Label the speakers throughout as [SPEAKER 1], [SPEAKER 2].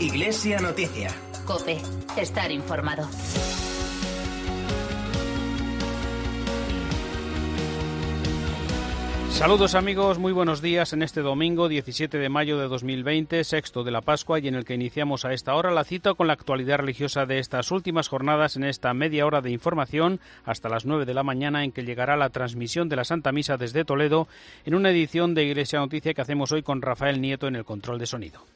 [SPEAKER 1] Iglesia Noticia.
[SPEAKER 2] Cope, estar informado.
[SPEAKER 3] Saludos amigos, muy buenos días en este domingo 17 de mayo de 2020, sexto de la Pascua y en el que iniciamos a esta hora la cita con la actualidad religiosa de estas últimas jornadas en esta media hora de información hasta las 9 de la mañana en que llegará la transmisión de la Santa Misa desde Toledo en una edición de Iglesia Noticia que hacemos hoy con Rafael Nieto en el control de sonido.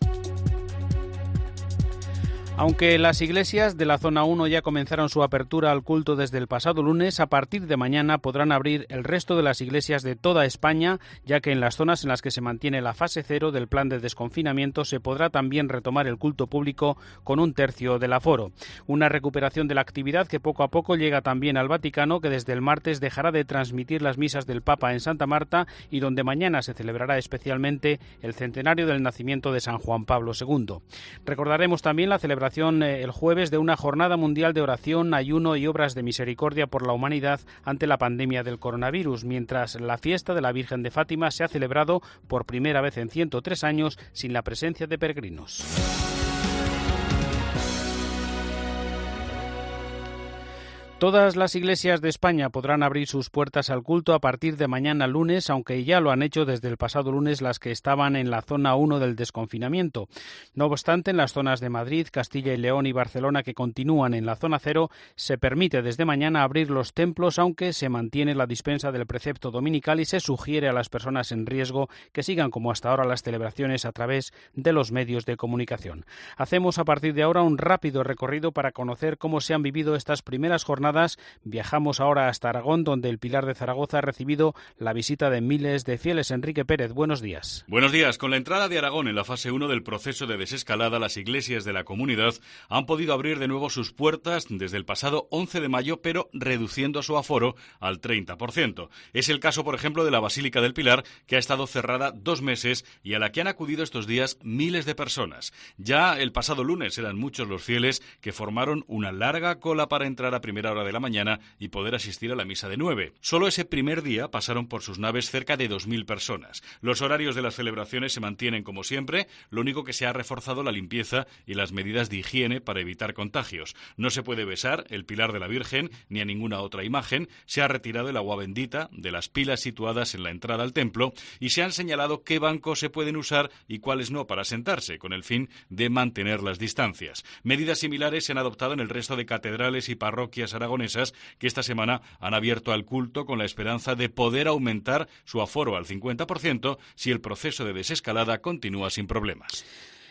[SPEAKER 3] Aunque las iglesias de la zona 1 ya comenzaron su apertura al culto desde el pasado lunes, a partir de mañana podrán abrir el resto de las iglesias de toda España, ya que en las zonas en las que se mantiene la fase cero del plan de desconfinamiento se podrá también retomar el culto público con un tercio del aforo. Una recuperación de la actividad que poco a poco llega también al Vaticano, que desde el martes dejará de transmitir las misas del Papa en Santa Marta y donde mañana se celebrará especialmente el centenario del nacimiento de San Juan Pablo II. Recordaremos también la celebración eh, el jueves de una jornada mundial de oración, ayuno y obras de misericordia por la humanidad ante la pandemia del coronavirus, mientras la fiesta de la Virgen de Fátima se ha celebrado por primera vez en 103 años sin la presencia de peregrinos. Todas las iglesias de España podrán abrir sus puertas al culto a partir de mañana lunes, aunque ya lo han hecho desde el pasado lunes las que estaban en la zona 1 del desconfinamiento. No obstante, en las zonas de Madrid, Castilla y León y Barcelona que continúan en la zona 0, se permite desde mañana abrir los templos, aunque se mantiene la dispensa del precepto dominical y se sugiere a las personas en riesgo que sigan como hasta ahora las celebraciones a través de los medios de comunicación. Hacemos a partir de ahora un rápido recorrido para conocer cómo se han vivido estas primeras jornadas Viajamos ahora hasta Aragón, donde el Pilar de Zaragoza ha recibido la visita de miles de fieles. Enrique Pérez, buenos días.
[SPEAKER 4] Buenos días. Con la entrada de Aragón en la fase 1 del proceso de desescalada, las iglesias de la comunidad han podido abrir de nuevo sus puertas desde el pasado 11 de mayo, pero reduciendo su aforo al 30%. Es el caso, por ejemplo, de la Basílica del Pilar, que ha estado cerrada dos meses y a la que han acudido estos días miles de personas. Ya el pasado lunes eran muchos los fieles que formaron una larga cola para entrar a primera hora de la mañana y poder asistir a la misa de nueve. Solo ese primer día pasaron por sus naves cerca de 2.000 personas. Los horarios de las celebraciones se mantienen como siempre, lo único que se ha reforzado la limpieza y las medidas de higiene para evitar contagios. No se puede besar el pilar de la Virgen ni a ninguna otra imagen, se ha retirado el agua bendita de las pilas situadas en la entrada al templo y se han señalado qué bancos se pueden usar y cuáles no para sentarse, con el fin de mantener las distancias. Medidas similares se han adoptado en el resto de catedrales y parroquias aragonesas que esta semana han abierto al culto con la esperanza de poder aumentar su aforo al 50% si el proceso de desescalada continúa sin problemas.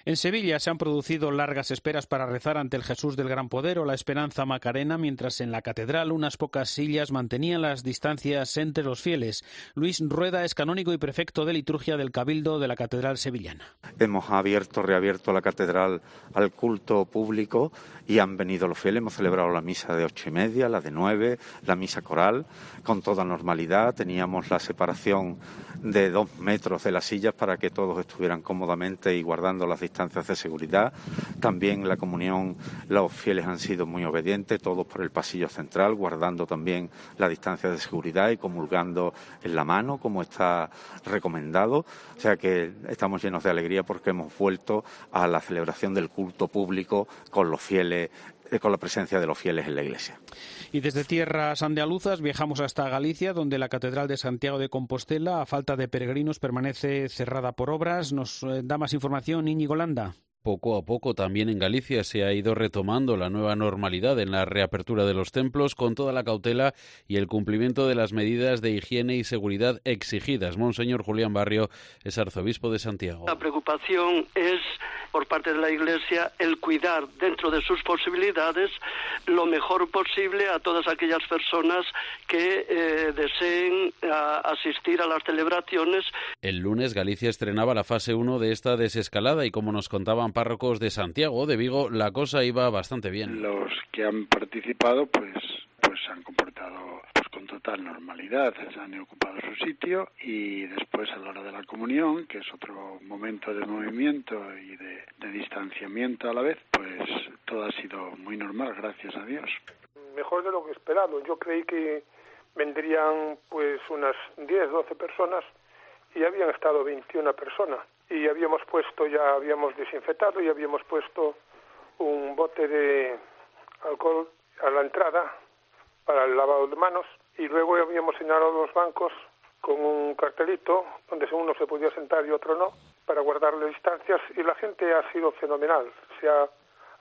[SPEAKER 3] En Sevilla se han producido largas esperas para rezar ante el Jesús del Gran Poder o la Esperanza Macarena, mientras en la catedral unas pocas sillas mantenían las distancias entre los fieles. Luis Rueda es canónigo y prefecto de liturgia del Cabildo de la Catedral Sevillana.
[SPEAKER 5] Hemos abierto, reabierto la catedral al culto público y han venido los fieles. Hemos celebrado la misa de ocho y media, la de nueve, la misa coral, con toda normalidad. Teníamos la separación de dos metros de las sillas para que todos estuvieran cómodamente y guardando las distancias de seguridad. También la comunión, los fieles han sido muy obedientes, todos por el pasillo central, guardando también la distancia de seguridad y comulgando en la mano, como está recomendado. O sea que estamos llenos de alegría porque hemos vuelto a la celebración del culto público con los fieles con la presencia de los fieles en la iglesia.
[SPEAKER 3] Y desde tierras andaluzas viajamos hasta Galicia, donde la Catedral de Santiago de Compostela, a falta de peregrinos, permanece cerrada por obras. Nos eh, da más información Íñigo Landa.
[SPEAKER 6] Poco a poco también en Galicia se ha ido retomando la nueva normalidad en la reapertura de los templos con toda la cautela y el cumplimiento de las medidas de higiene y seguridad exigidas. Monseñor Julián Barrio es arzobispo de Santiago.
[SPEAKER 7] La preocupación es por parte de la Iglesia el cuidar dentro de sus posibilidades lo mejor posible a todas aquellas personas que eh, deseen asistir a las celebraciones.
[SPEAKER 6] El lunes Galicia estrenaba la fase 1 de esta desescalada y como nos contaban párrocos de Santiago, de Vigo, la cosa iba bastante bien.
[SPEAKER 8] Los que han participado, pues, pues han comportado pues, con total normalidad, se han ocupado su sitio y después a la hora de la comunión, que es otro momento de movimiento y de, de distanciamiento a la vez, pues todo ha sido muy normal, gracias a Dios.
[SPEAKER 9] Mejor de lo que esperado. Yo creí que vendrían pues unas 10, 12 personas y habían estado 21 personas. Y habíamos puesto, ya habíamos desinfectado y habíamos puesto un bote de alcohol a la entrada para el lavado de manos y luego habíamos señalado los bancos con un cartelito donde uno se podía sentar y otro no para guardar las distancias y la gente ha sido fenomenal. Se ha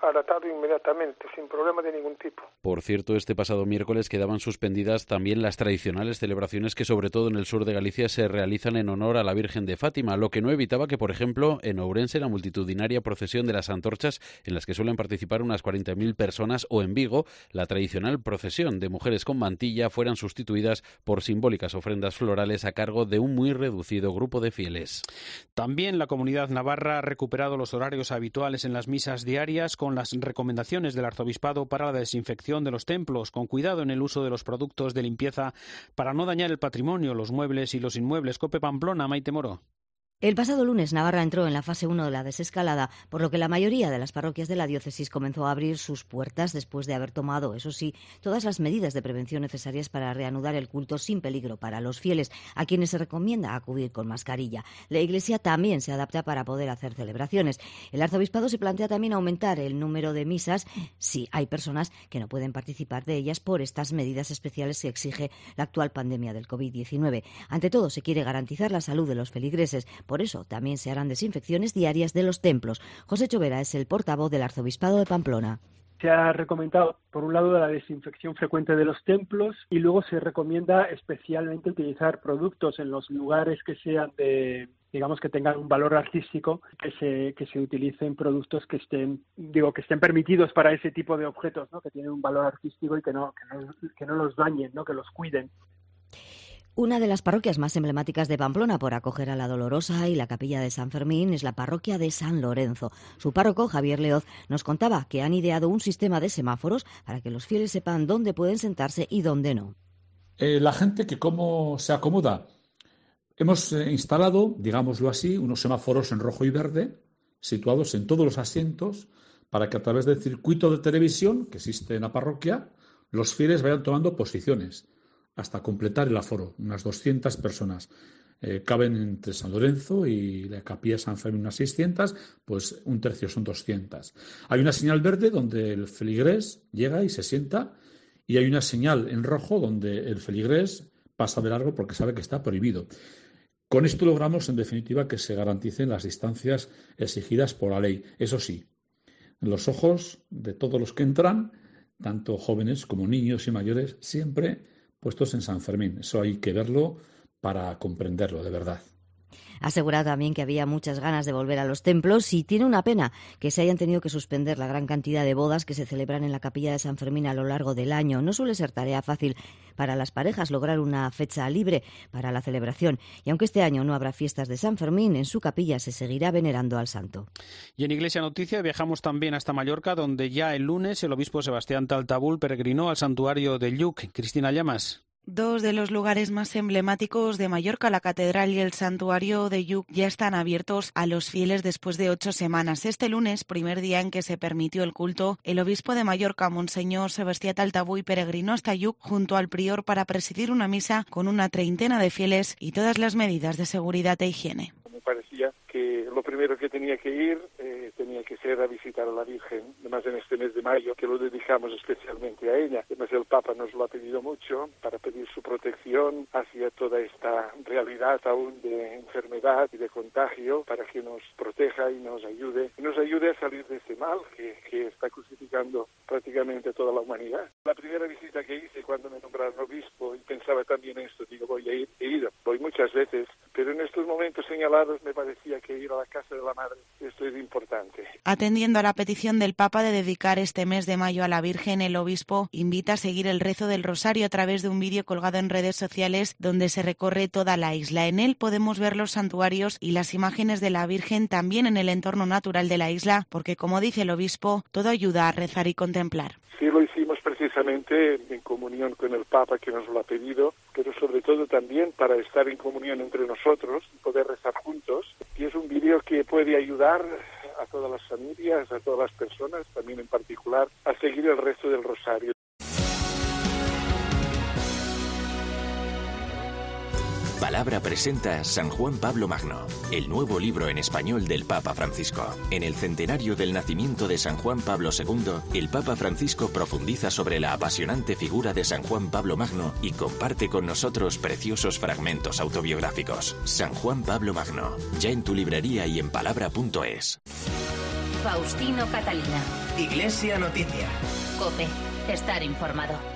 [SPEAKER 9] adaptado inmediatamente, sin problema de ningún tipo.
[SPEAKER 6] Por cierto, este pasado miércoles quedaban suspendidas también las tradicionales celebraciones que, sobre todo en el sur de Galicia, se realizan en honor a la Virgen de Fátima, lo que no evitaba que, por ejemplo, en Ourense, la multitudinaria procesión de las antorchas, en las que suelen participar unas 40.000 personas, o en Vigo, la tradicional procesión de mujeres con mantilla, fueran sustituidas por simbólicas ofrendas florales a cargo de un muy reducido grupo de fieles.
[SPEAKER 3] También la comunidad navarra ha recuperado los horarios habituales en las misas diarias con las recomendaciones del arzobispado para la desinfección de los templos, con cuidado en el uso de los productos de limpieza para no dañar el patrimonio, los muebles y los inmuebles. Cope Pamplona, Maite Moro.
[SPEAKER 1] El pasado lunes Navarra entró en la fase 1 de la desescalada, por lo que la mayoría de las parroquias de la diócesis comenzó a abrir sus puertas después de haber tomado, eso sí, todas las medidas de prevención necesarias para reanudar el culto sin peligro para los fieles, a quienes se recomienda acudir con mascarilla. La Iglesia también se adapta para poder hacer celebraciones. El arzobispado se plantea también aumentar el número de misas si hay personas que no pueden participar de ellas por estas medidas especiales que exige la actual pandemia del COVID-19. Ante todo, se quiere garantizar la salud de los feligreses por eso también se harán desinfecciones diarias de los templos. José Chovera es el portavoz del Arzobispado de Pamplona
[SPEAKER 10] se ha recomendado, por un lado, la desinfección frecuente de los templos y luego se recomienda especialmente utilizar productos en los lugares que sean de, digamos, que tengan un valor artístico, que se, que se utilicen productos que estén, digo, que estén permitidos para ese tipo de objetos, ¿no? Que tienen un valor artístico y que no, que no, que no los dañen, ¿no? Que los cuiden.
[SPEAKER 1] Una de las parroquias más emblemáticas de Pamplona por acoger a la Dolorosa y la capilla de San Fermín es la parroquia de San Lorenzo. Su párroco, Javier Leoz, nos contaba que han ideado un sistema de semáforos para que los fieles sepan dónde pueden sentarse y dónde no.
[SPEAKER 11] Eh, la gente que cómo se acomoda. Hemos eh, instalado, digámoslo así, unos semáforos en rojo y verde situados en todos los asientos para que a través del circuito de televisión que existe en la parroquia los fieles vayan tomando posiciones hasta completar el aforo, unas 200 personas. Eh, caben entre San Lorenzo y la capilla San Fermín unas 600, pues un tercio son 200. Hay una señal verde donde el feligrés llega y se sienta y hay una señal en rojo donde el feligrés pasa de largo porque sabe que está prohibido. Con esto logramos, en definitiva, que se garanticen las distancias exigidas por la ley. Eso sí, los ojos de todos los que entran, tanto jóvenes como niños y mayores, siempre puestos en San Fermín. Eso hay que verlo para comprenderlo de verdad.
[SPEAKER 1] Asegura también que había muchas ganas de volver a los templos y tiene una pena que se hayan tenido que suspender la gran cantidad de bodas que se celebran en la capilla de San Fermín a lo largo del año. No suele ser tarea fácil para las parejas lograr una fecha libre para la celebración. Y aunque este año no habrá fiestas de San Fermín, en su capilla se seguirá venerando al santo.
[SPEAKER 3] Y en Iglesia Noticia viajamos también hasta Mallorca, donde ya el lunes el obispo Sebastián Taltabul peregrinó al santuario de Lluc. Cristina Llamas.
[SPEAKER 12] Dos de los lugares más emblemáticos de Mallorca, la catedral y el santuario de Yuc, ya están abiertos a los fieles después de ocho semanas. Este lunes, primer día en que se permitió el culto, el obispo de Mallorca, Monseñor Sebastián Altabuy, peregrinó hasta Yuc junto al prior para presidir una misa con una treintena de fieles y todas las medidas de seguridad e higiene.
[SPEAKER 13] Que lo primero que tenía que ir eh, tenía que ser a visitar a la Virgen, además en este mes de mayo, que lo dedicamos especialmente a ella. Además el Papa nos lo ha pedido mucho para pedir su protección hacia toda esta realidad aún de enfermedad y de contagio, para que nos proteja y nos ayude, y nos ayude a salir de este mal que, que está crucificando prácticamente toda la humanidad. La primera visita que hice cuando me nombraron obispo y pensaba también esto, digo, voy a ir, he ido, voy muchas veces, pero en estos momentos señalados me parecía que ir a la casa de la madre esto es importante.
[SPEAKER 12] Atendiendo a la petición del Papa de dedicar este mes de mayo a la Virgen, el obispo invita a seguir el rezo del rosario a través de un vídeo colgado en redes sociales donde se recorre toda la isla. En él podemos ver los santuarios y las imágenes de la Virgen también en el entorno natural de la isla, porque como dice el obispo, todo ayuda a rezar y contemplar.
[SPEAKER 13] Sí, lo hicimos precisamente en comunión con el Papa que nos lo ha pedido, pero sobre todo también para estar en comunión entre nosotros y poder rezar juntos. Y es un vídeo que puede ayudar a todas las familias, a todas las personas, también en particular, a seguir el resto del rosario.
[SPEAKER 14] Palabra presenta San Juan Pablo Magno, el nuevo libro en español del Papa Francisco. En el centenario del nacimiento de San Juan Pablo II, el Papa Francisco profundiza sobre la apasionante figura de San Juan Pablo Magno y comparte con nosotros preciosos fragmentos autobiográficos. San Juan Pablo Magno, ya en tu librería y en palabra.es.
[SPEAKER 2] Faustino Catalina.
[SPEAKER 15] Iglesia Noticia.
[SPEAKER 2] Cope. Estar informado.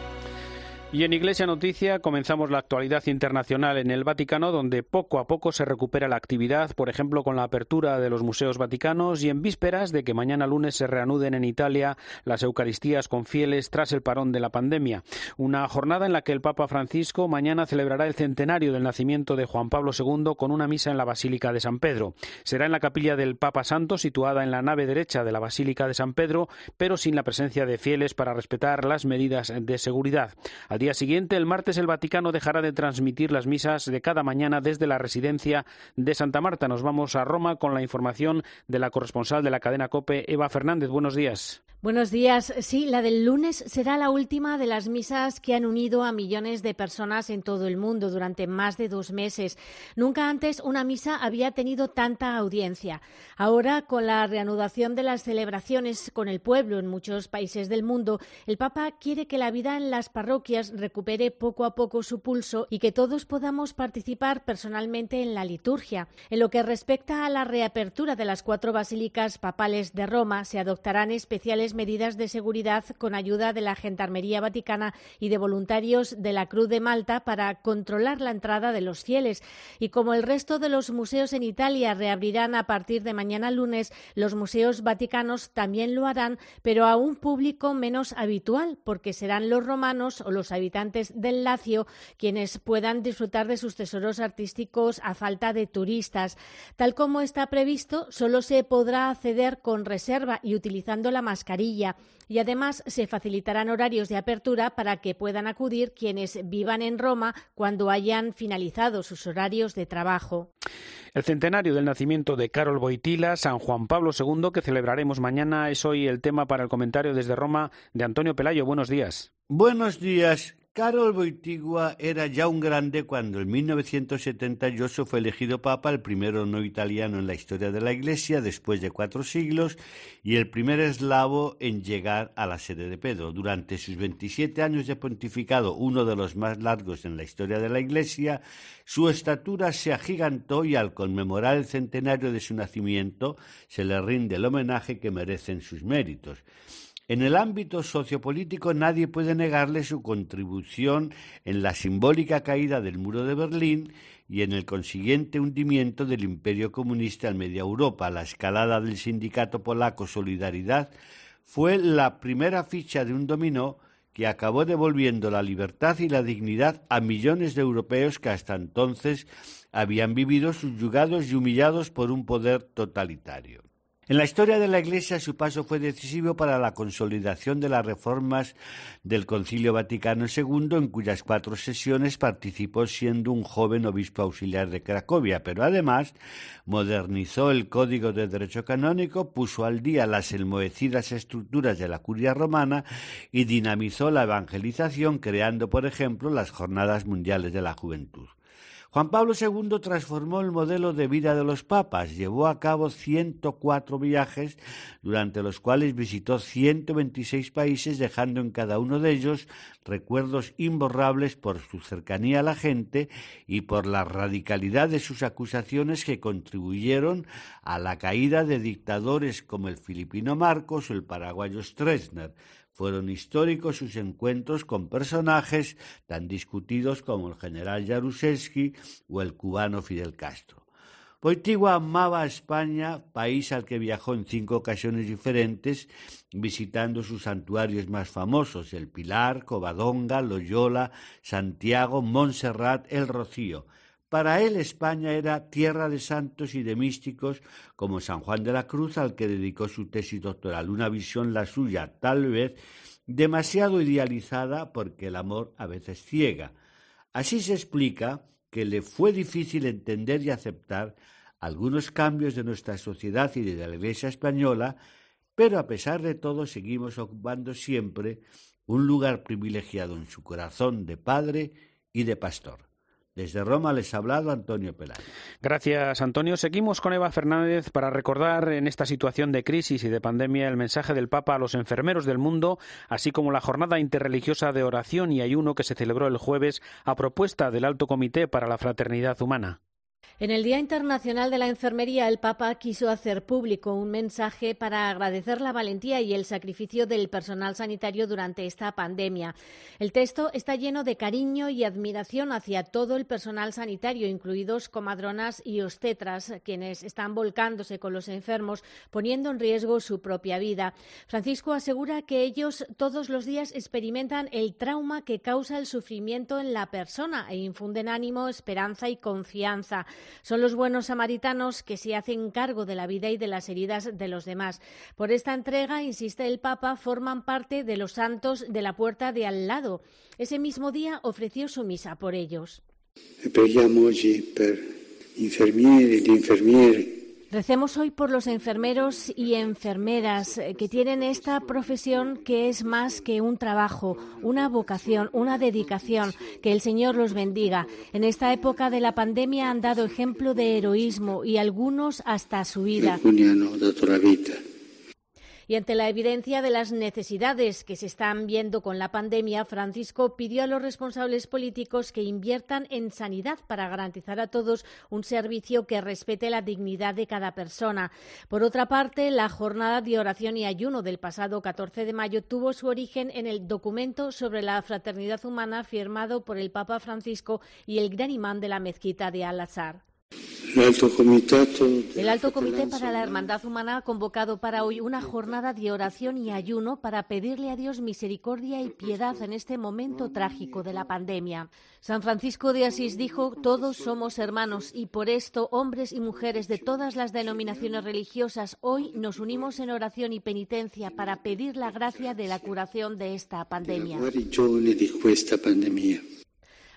[SPEAKER 3] Y en Iglesia Noticia comenzamos la actualidad internacional en el Vaticano, donde poco a poco se recupera la actividad, por ejemplo, con la apertura de los museos vaticanos y en vísperas de que mañana lunes se reanuden en Italia las Eucaristías con fieles tras el parón de la pandemia. Una jornada en la que el Papa Francisco mañana celebrará el centenario del nacimiento de Juan Pablo II con una misa en la Basílica de San Pedro. Será en la capilla del Papa Santo, situada en la nave derecha de la Basílica de San Pedro, pero sin la presencia de fieles para respetar las medidas de seguridad. Al día siguiente, el martes, el Vaticano dejará de transmitir las misas de cada mañana desde la residencia de Santa Marta. Nos vamos a Roma con la información de la corresponsal de la cadena COPE, Eva Fernández. Buenos días.
[SPEAKER 16] Buenos días. Sí, la del lunes será la última de las misas que han unido a millones de personas en todo el mundo durante más de dos meses. Nunca antes una misa había tenido tanta audiencia. Ahora, con la reanudación de las celebraciones con el pueblo en muchos países del mundo, el Papa quiere que la vida en las parroquias recupere poco a poco su pulso y que todos podamos participar personalmente en la liturgia. En lo que respecta a la reapertura de las cuatro basílicas papales de Roma, se adoptarán especiales medidas de seguridad con ayuda de la Gendarmería Vaticana y de voluntarios de la Cruz de Malta para controlar la entrada de los fieles. Y como el resto de los museos en Italia reabrirán a partir de mañana lunes, los museos vaticanos también lo harán, pero a un público menos habitual, porque serán los romanos o los habitantes del Lacio quienes puedan disfrutar de sus tesoros artísticos a falta de turistas. Tal como está previsto, solo se podrá acceder con reserva y utilizando la mascarilla y además se facilitarán horarios de apertura para que puedan acudir quienes vivan en Roma cuando hayan finalizado sus horarios de trabajo.
[SPEAKER 3] El centenario del nacimiento de Carol Boitila, San Juan Pablo II, que celebraremos mañana, es hoy el tema para el comentario desde Roma de Antonio Pelayo. Buenos días.
[SPEAKER 17] Buenos días. Carol Boitigua era ya un grande cuando en 1978 fue elegido papa, el primero no italiano en la historia de la Iglesia después de cuatro siglos y el primer eslavo en llegar a la sede de Pedro. Durante sus 27 años de pontificado, uno de los más largos en la historia de la Iglesia, su estatura se agigantó y al conmemorar el centenario de su nacimiento se le rinde el homenaje que merecen sus méritos. En el ámbito sociopolítico nadie puede negarle su contribución en la simbólica caída del muro de Berlín y en el consiguiente hundimiento del imperio comunista en media Europa. La escalada del sindicato polaco Solidaridad fue la primera ficha de un dominó que acabó devolviendo la libertad y la dignidad a millones de europeos que hasta entonces habían vivido subyugados y humillados por un poder totalitario. En la historia de la Iglesia su paso fue decisivo para la consolidación de las reformas del Concilio Vaticano II, en cuyas cuatro sesiones participó siendo un joven obispo auxiliar de Cracovia, pero además modernizó el Código de Derecho Canónico, puso al día las enmohecidas estructuras de la curia romana y dinamizó la evangelización, creando, por ejemplo, las Jornadas Mundiales de la Juventud. Juan Pablo II transformó el modelo de vida de los papas, llevó a cabo 104 viajes, durante los cuales visitó 126 países, dejando en cada uno de ellos recuerdos imborrables por su cercanía a la gente y por la radicalidad de sus acusaciones que contribuyeron a la caída de dictadores como el filipino Marcos o el paraguayo Stroessner. Fueron históricos sus encuentros con personajes tan discutidos como el general Jaruzelski o el cubano Fidel Castro. Poitigua amaba a España, país al que viajó en cinco ocasiones diferentes, visitando sus santuarios más famosos, el Pilar, Covadonga, Loyola, Santiago, Montserrat, El Rocío, para él España era tierra de santos y de místicos como San Juan de la Cruz, al que dedicó su tesis doctoral, una visión la suya, tal vez demasiado idealizada porque el amor a veces ciega. Así se explica que le fue difícil entender y aceptar algunos cambios de nuestra sociedad y de la Iglesia española, pero a pesar de todo seguimos ocupando siempre un lugar privilegiado en su corazón de padre y de pastor. Desde Roma les ha hablado Antonio Pelayo.
[SPEAKER 3] Gracias, Antonio. Seguimos con Eva Fernández para recordar en esta situación de crisis y de pandemia el mensaje del Papa a los enfermeros del mundo, así como la jornada interreligiosa de oración y ayuno que se celebró el jueves a propuesta del Alto Comité para la Fraternidad Humana.
[SPEAKER 16] En el Día Internacional de la Enfermería, el Papa quiso hacer público un mensaje para agradecer la valentía y el sacrificio del personal sanitario durante esta pandemia. El texto está lleno de cariño y admiración hacia todo el personal sanitario, incluidos comadronas y obstetras, quienes están volcándose con los enfermos, poniendo en riesgo su propia vida. Francisco asegura que ellos todos los días experimentan el trauma que causa el sufrimiento en la persona e infunden ánimo, esperanza y confianza. Son los buenos samaritanos que se hacen cargo de la vida y de las heridas de los demás. Por esta entrega, insiste el Papa, forman parte de los santos de la puerta de al lado. Ese mismo día ofreció su misa por ellos. Recemos hoy por los enfermeros y enfermeras eh, que tienen esta profesión que es más que un trabajo, una vocación, una dedicación. Que el Señor los bendiga. En esta época de la pandemia han dado ejemplo de heroísmo y algunos hasta su vida. Y ante la evidencia de las necesidades que se están viendo con la pandemia, Francisco pidió a los responsables políticos que inviertan en sanidad para garantizar a todos un servicio que respete la dignidad de cada persona. Por otra parte, la jornada de oración y ayuno del pasado 14 de mayo tuvo su origen en el documento sobre la fraternidad humana firmado por el Papa Francisco y el gran imán de la mezquita de Al-Azhar. El Alto Comité para la Hermandad Humana ha convocado para hoy una jornada de oración y ayuno para pedirle a Dios misericordia y piedad en este momento trágico de la pandemia. San Francisco de Asís dijo, todos somos hermanos y por esto hombres y mujeres de todas las denominaciones religiosas hoy nos unimos en oración y penitencia para pedir la gracia de la curación de esta pandemia.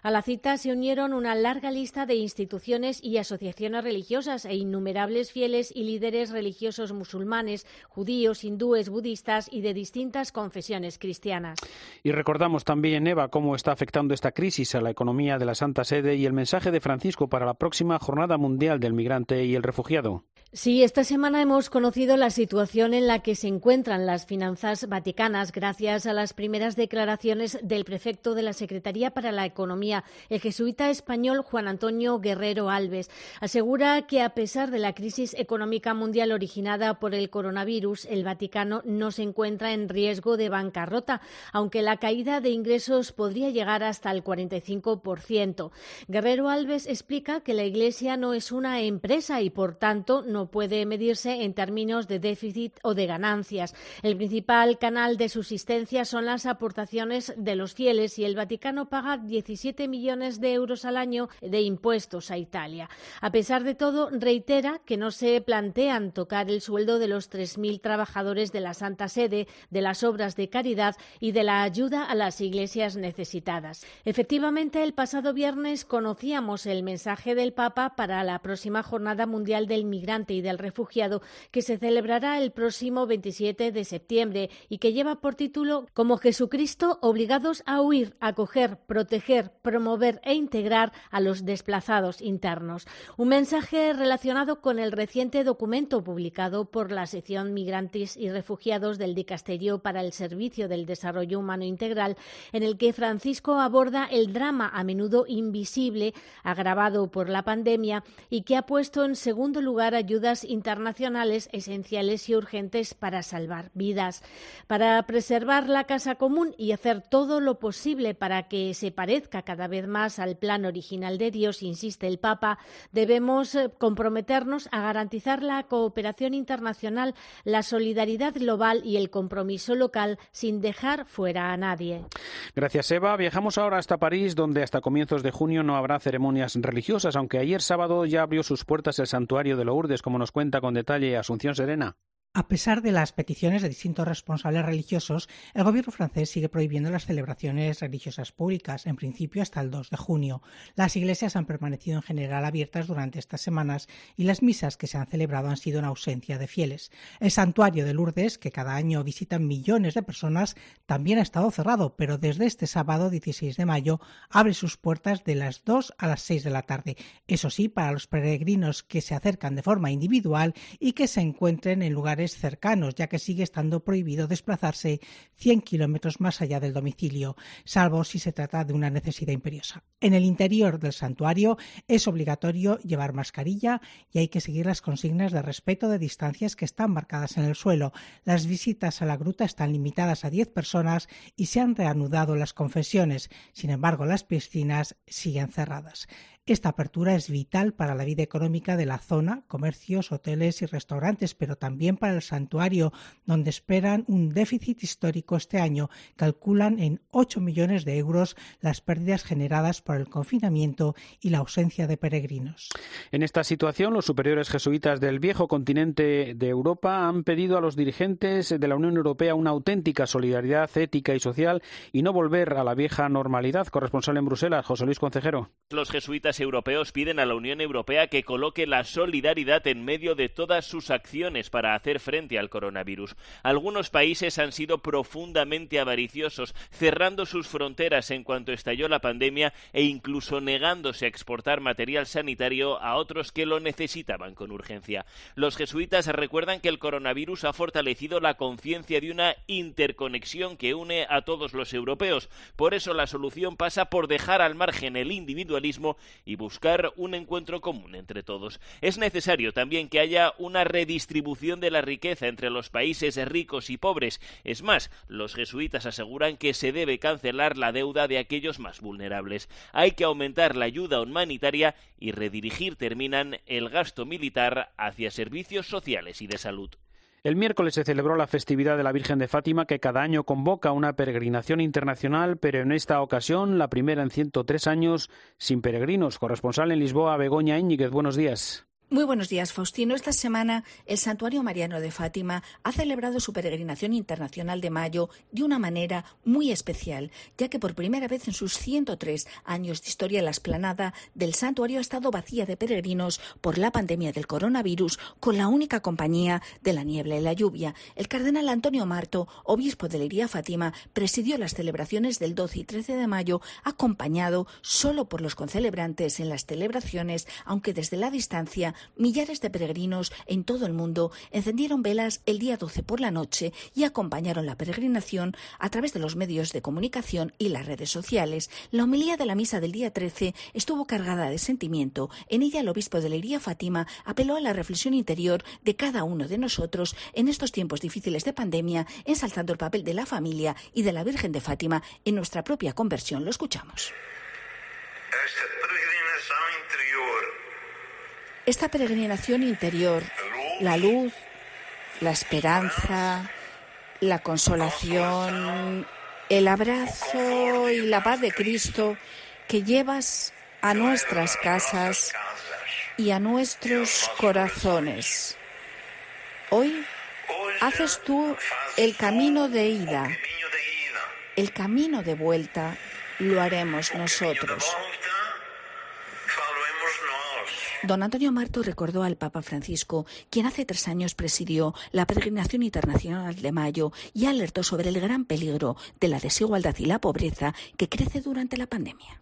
[SPEAKER 16] A la cita se unieron una larga lista de instituciones y asociaciones religiosas e innumerables fieles y líderes religiosos musulmanes, judíos, hindúes, budistas y de distintas confesiones cristianas.
[SPEAKER 3] Y recordamos también, Eva, cómo está afectando esta crisis a la economía de la Santa Sede y el mensaje de Francisco para la próxima Jornada Mundial del Migrante y el Refugiado.
[SPEAKER 16] Sí, esta semana hemos conocido la situación en la que se encuentran las finanzas vaticanas gracias a las primeras declaraciones del prefecto de la Secretaría para la Economía, el jesuita español Juan Antonio Guerrero Alves. Asegura que a pesar de la crisis económica mundial originada por el coronavirus, el Vaticano no se encuentra en riesgo de bancarrota, aunque la caída de ingresos podría llegar hasta el 45%. Guerrero Alves explica que la Iglesia no es una empresa y, por tanto, no puede medirse en términos de déficit o de ganancias. El principal canal de subsistencia son las aportaciones de los fieles y el Vaticano paga 17 millones de euros al año de impuestos a Italia. A pesar de todo, reitera que no se plantean tocar el sueldo de los 3.000 trabajadores de la Santa Sede, de las obras de caridad y de la ayuda a las iglesias necesitadas. Efectivamente, el pasado viernes conocíamos el mensaje del Papa para la próxima Jornada Mundial del Migrante y del Refugiado que se celebrará el próximo 27 de septiembre y que lleva por título Como Jesucristo obligados a huir, acoger, proteger, promover e integrar a los desplazados internos. Un mensaje relacionado con el reciente documento publicado por la sección Migrantes y Refugiados del Dicasterio para el Servicio del Desarrollo Humano Integral, en el que Francisco aborda el drama a menudo invisible agravado por la pandemia y que ha puesto en segundo lugar ayuda ayudas internacionales esenciales y urgentes para salvar vidas, para preservar la casa común y hacer todo lo posible para que se parezca cada vez más al plan original de Dios, insiste el Papa, debemos eh, comprometernos a garantizar la cooperación internacional, la solidaridad global y el compromiso local sin dejar fuera a nadie.
[SPEAKER 3] Gracias, Eva. Viajamos ahora hasta París, donde hasta comienzos de junio no habrá ceremonias religiosas, aunque ayer sábado ya abrió sus puertas el santuario de Lourdes como nos cuenta con detalle Asunción Serena.
[SPEAKER 15] A pesar de las peticiones de distintos responsables religiosos, el gobierno francés sigue prohibiendo las celebraciones religiosas públicas, en principio hasta el 2 de junio. Las iglesias han permanecido en general abiertas durante estas semanas y las misas que se han celebrado han sido en ausencia de fieles. El santuario de Lourdes, que cada año visitan millones de personas, también ha estado cerrado, pero desde este sábado 16 de mayo abre sus puertas de las 2 a las 6 de la tarde. Eso sí, para los peregrinos que se acercan de forma individual y que se encuentren en lugares cercanos, ya que sigue estando prohibido desplazarse 100 kilómetros más allá del domicilio, salvo si se trata de una necesidad imperiosa. En el interior del santuario es obligatorio llevar mascarilla y hay que seguir las consignas de respeto de distancias que están marcadas en el suelo. Las visitas a la gruta están limitadas a 10 personas y se han reanudado las confesiones. Sin embargo, las piscinas siguen cerradas. Esta apertura es vital para la vida económica de la zona, comercios, hoteles y restaurantes, pero también para el santuario, donde esperan un déficit histórico este año. Calculan en 8 millones de euros las pérdidas generadas por el confinamiento y la ausencia de peregrinos.
[SPEAKER 3] En esta situación, los superiores jesuitas del viejo continente de Europa han pedido a los dirigentes de la Unión Europea una auténtica solidaridad ética y social y no volver a la vieja normalidad. Corresponsal en Bruselas, José Luis Concejero.
[SPEAKER 18] Los jesuitas europeos piden a la Unión Europea que coloque la solidaridad en medio de todas sus acciones para hacer frente al coronavirus. Algunos países han sido profundamente avariciosos, cerrando sus fronteras en cuanto estalló la pandemia e incluso negándose a exportar material sanitario a otros que lo necesitaban con urgencia. Los jesuitas recuerdan que el coronavirus ha fortalecido la conciencia de una interconexión que une a todos los europeos. Por eso la solución pasa por dejar al margen el individualismo y buscar un encuentro común entre todos. Es necesario también que haya una redistribución de la riqueza entre los países ricos y pobres. Es más, los jesuitas aseguran que se debe cancelar la deuda de aquellos más vulnerables. Hay que aumentar la ayuda humanitaria y redirigir, terminan, el gasto militar hacia servicios sociales y de salud.
[SPEAKER 3] El miércoles se celebró la festividad de la Virgen de Fátima, que cada año convoca una peregrinación internacional, pero en esta ocasión la primera en 103 años sin peregrinos. Corresponsal en Lisboa, Begoña Íñiguez, buenos días.
[SPEAKER 19] Muy buenos días, Faustino. Esta semana el Santuario Mariano de Fátima ha celebrado su peregrinación internacional de mayo de una manera muy especial, ya que por primera vez en sus 103 años de historia la esplanada del santuario ha estado vacía de peregrinos por la pandemia del coronavirus, con la única compañía de la niebla y la lluvia. El cardenal Antonio Marto, obispo de Leiría Fátima, presidió las celebraciones del 12 y 13 de mayo, acompañado solo por los concelebrantes en las celebraciones, aunque desde la distancia millares de peregrinos en todo el mundo encendieron velas el día 12 por la noche y acompañaron la peregrinación a través de los medios de comunicación y las redes sociales. La homilía de la misa del día 13 estuvo cargada de sentimiento. En ella el obispo de Leiría Fátima apeló a la reflexión interior de cada uno de nosotros en estos tiempos difíciles de pandemia, ensalzando el papel de la familia y de la Virgen de Fátima en nuestra propia conversión. Lo escuchamos. Esta peregrinación interior, la luz, la esperanza, la consolación, el abrazo y la paz de Cristo que llevas a nuestras casas y a nuestros corazones. Hoy haces tú el camino de ida, el camino de vuelta lo haremos nosotros. Don Antonio Marto recordó al Papa Francisco, quien hace tres años presidió la peregrinación internacional de mayo y alertó sobre el gran peligro de la desigualdad y la pobreza que crece durante la pandemia.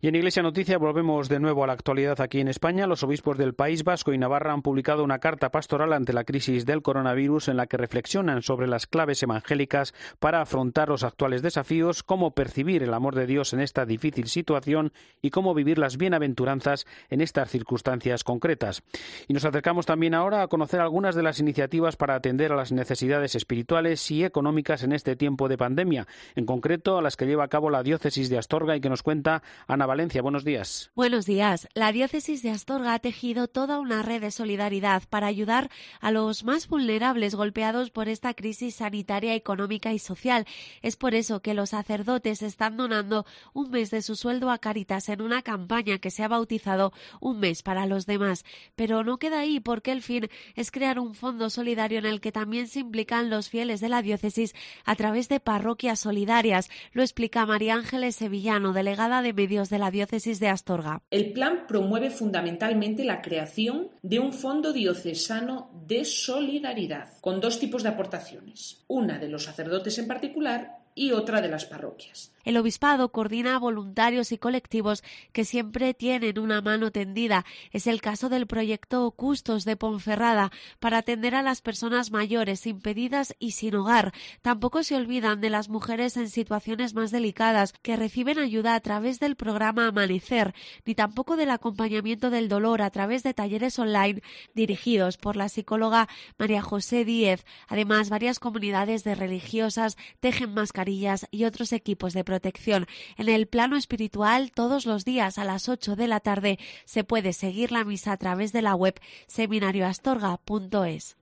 [SPEAKER 3] Y en Iglesia Noticia volvemos de nuevo a la actualidad aquí en España. Los obispos del País Vasco y Navarra han publicado una carta pastoral ante la crisis del coronavirus en la que reflexionan sobre las claves evangélicas para afrontar los actuales desafíos, cómo percibir el amor de Dios en esta difícil situación y cómo vivir las bienaventuranzas en estas circunstancias concretas. Y nos acercamos también ahora a conocer algunas de las iniciativas para atender a las necesidades espirituales y económicas en este tiempo de pandemia, en concreto a las que lleva a cabo la diócesis de Astorga y que nos cuenta Ana Valencia. Buenos días.
[SPEAKER 20] Buenos días. La diócesis de Astorga ha tejido toda una red de solidaridad para ayudar a los más vulnerables golpeados por esta crisis sanitaria, económica y social. Es por eso que los sacerdotes están donando un mes de su sueldo a Caritas en una campaña que se ha bautizado Un mes para los demás. Pero no queda ahí porque el fin es crear un fondo solidario en el que también se implican los fieles de la diócesis a través de parroquias solidarias. Lo explica María Ángeles Sevillano, delegada de medios de la diócesis de Astorga.
[SPEAKER 21] El plan promueve fundamentalmente la creación de un fondo diocesano de solidaridad con dos tipos de aportaciones. Una de los sacerdotes en particular y otra de las parroquias.
[SPEAKER 20] El obispado coordina voluntarios y colectivos que siempre tienen una mano tendida. Es el caso del proyecto Custos de Ponferrada para atender a las personas mayores, impedidas y sin hogar. Tampoco se olvidan de las mujeres en situaciones más delicadas que reciben ayuda a través del programa Amanecer, ni tampoco del acompañamiento del dolor a través de talleres online dirigidos por la psicóloga María José Díez. Además, varias comunidades de religiosas tejen mascarillas y otros equipos de protección. En el plano espiritual, todos los días a las 8 de la tarde se puede seguir la misa a través de la web seminarioastorga.es.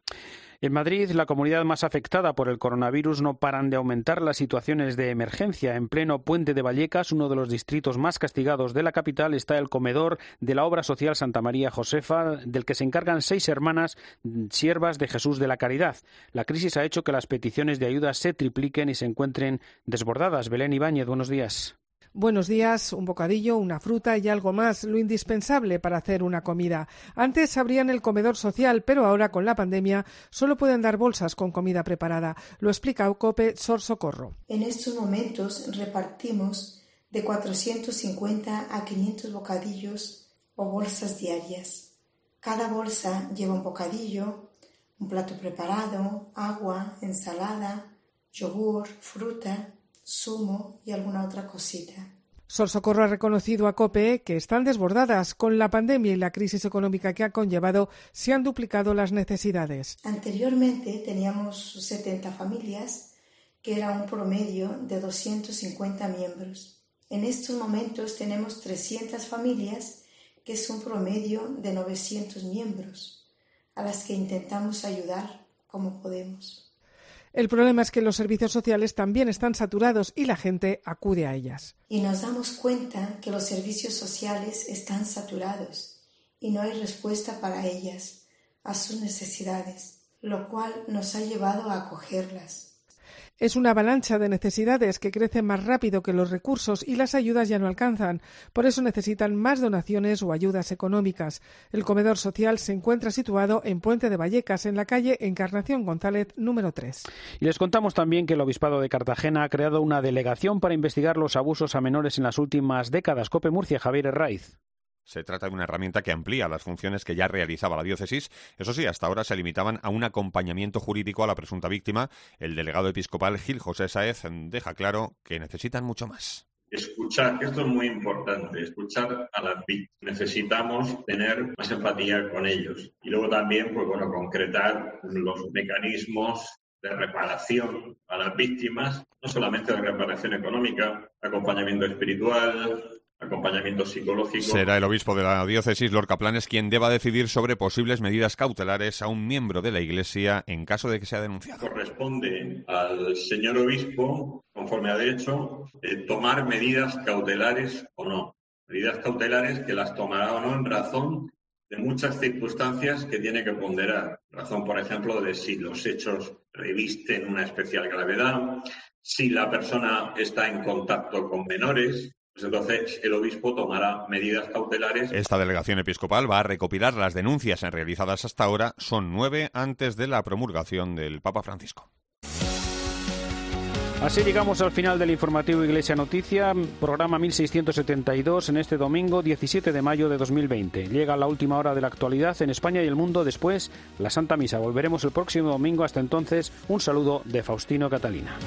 [SPEAKER 3] En Madrid, la comunidad más afectada por el coronavirus, no paran de aumentar las situaciones de emergencia. En pleno puente de Vallecas, uno de los distritos más castigados de la capital, está el comedor de la obra social Santa María Josefa, del que se encargan seis hermanas siervas de Jesús de la Caridad. La crisis ha hecho que las peticiones de ayuda se tripliquen y se encuentren desbordadas. Belén Ibáñez, buenos días.
[SPEAKER 22] Buenos días, un bocadillo, una fruta y algo más, lo indispensable para hacer una comida. Antes abrían el comedor social, pero ahora con la pandemia solo pueden dar bolsas con comida preparada. Lo explica Ocope Sor Socorro.
[SPEAKER 23] En estos momentos repartimos de 450 a 500 bocadillos o bolsas diarias. Cada bolsa lleva un bocadillo, un plato preparado, agua, ensalada, yogur, fruta sumo y alguna otra cosita.
[SPEAKER 22] Sol Socorro ha reconocido a COPE que están desbordadas. Con la pandemia y la crisis económica que ha conllevado, se han duplicado las necesidades.
[SPEAKER 23] Anteriormente teníamos 70 familias, que era un promedio de 250 miembros. En estos momentos tenemos 300 familias, que es un promedio de 900 miembros, a las que intentamos ayudar como podemos.
[SPEAKER 22] El problema es que los servicios sociales también están saturados y la gente acude a ellas.
[SPEAKER 23] Y nos damos cuenta que los servicios sociales están saturados y no hay respuesta para ellas, a sus necesidades, lo cual nos ha llevado a acogerlas.
[SPEAKER 22] Es una avalancha de necesidades que crece más rápido que los recursos y las ayudas ya no alcanzan. Por eso necesitan más donaciones o ayudas económicas. El comedor social se encuentra situado en Puente de Vallecas, en la calle Encarnación González número 3.
[SPEAKER 3] Y les contamos también que el Obispado de Cartagena ha creado una delegación para investigar los abusos a menores en las últimas décadas. Cope Murcia, Javier Herraiz.
[SPEAKER 24] Se trata de una herramienta que amplía las funciones que ya realizaba la diócesis. Eso sí, hasta ahora se limitaban a un acompañamiento jurídico a la presunta víctima. El delegado episcopal Gil José Saez deja claro que necesitan mucho más
[SPEAKER 25] escuchar, esto es muy importante, escuchar a las víctimas. Necesitamos tener más empatía con ellos. Y luego también, pues bueno, concretar los mecanismos de reparación a las víctimas, no solamente de reparación económica, acompañamiento espiritual, acompañamiento psicológico.
[SPEAKER 24] Será el obispo de la diócesis, Lorca Planes, quien deba decidir sobre posibles medidas cautelares a un miembro de la Iglesia en caso de que sea denunciado.
[SPEAKER 25] Corresponde al señor obispo, conforme a derecho, eh, tomar medidas cautelares o no. Medidas cautelares que las tomará o no en razón de muchas circunstancias que tiene que ponderar. Razón, por ejemplo, de si los hechos revisten una especial gravedad, si la persona está en contacto con menores, pues entonces el obispo tomará medidas cautelares.
[SPEAKER 24] Esta delegación episcopal va a recopilar las denuncias realizadas hasta ahora. Son nueve antes de la promulgación del Papa Francisco.
[SPEAKER 3] Así llegamos al final del informativo Iglesia Noticia, programa 1672 en este domingo 17 de mayo de 2020. Llega la última hora de la actualidad en España y el mundo, después la Santa Misa. Volveremos el próximo domingo. Hasta entonces, un saludo de Faustino Catalina.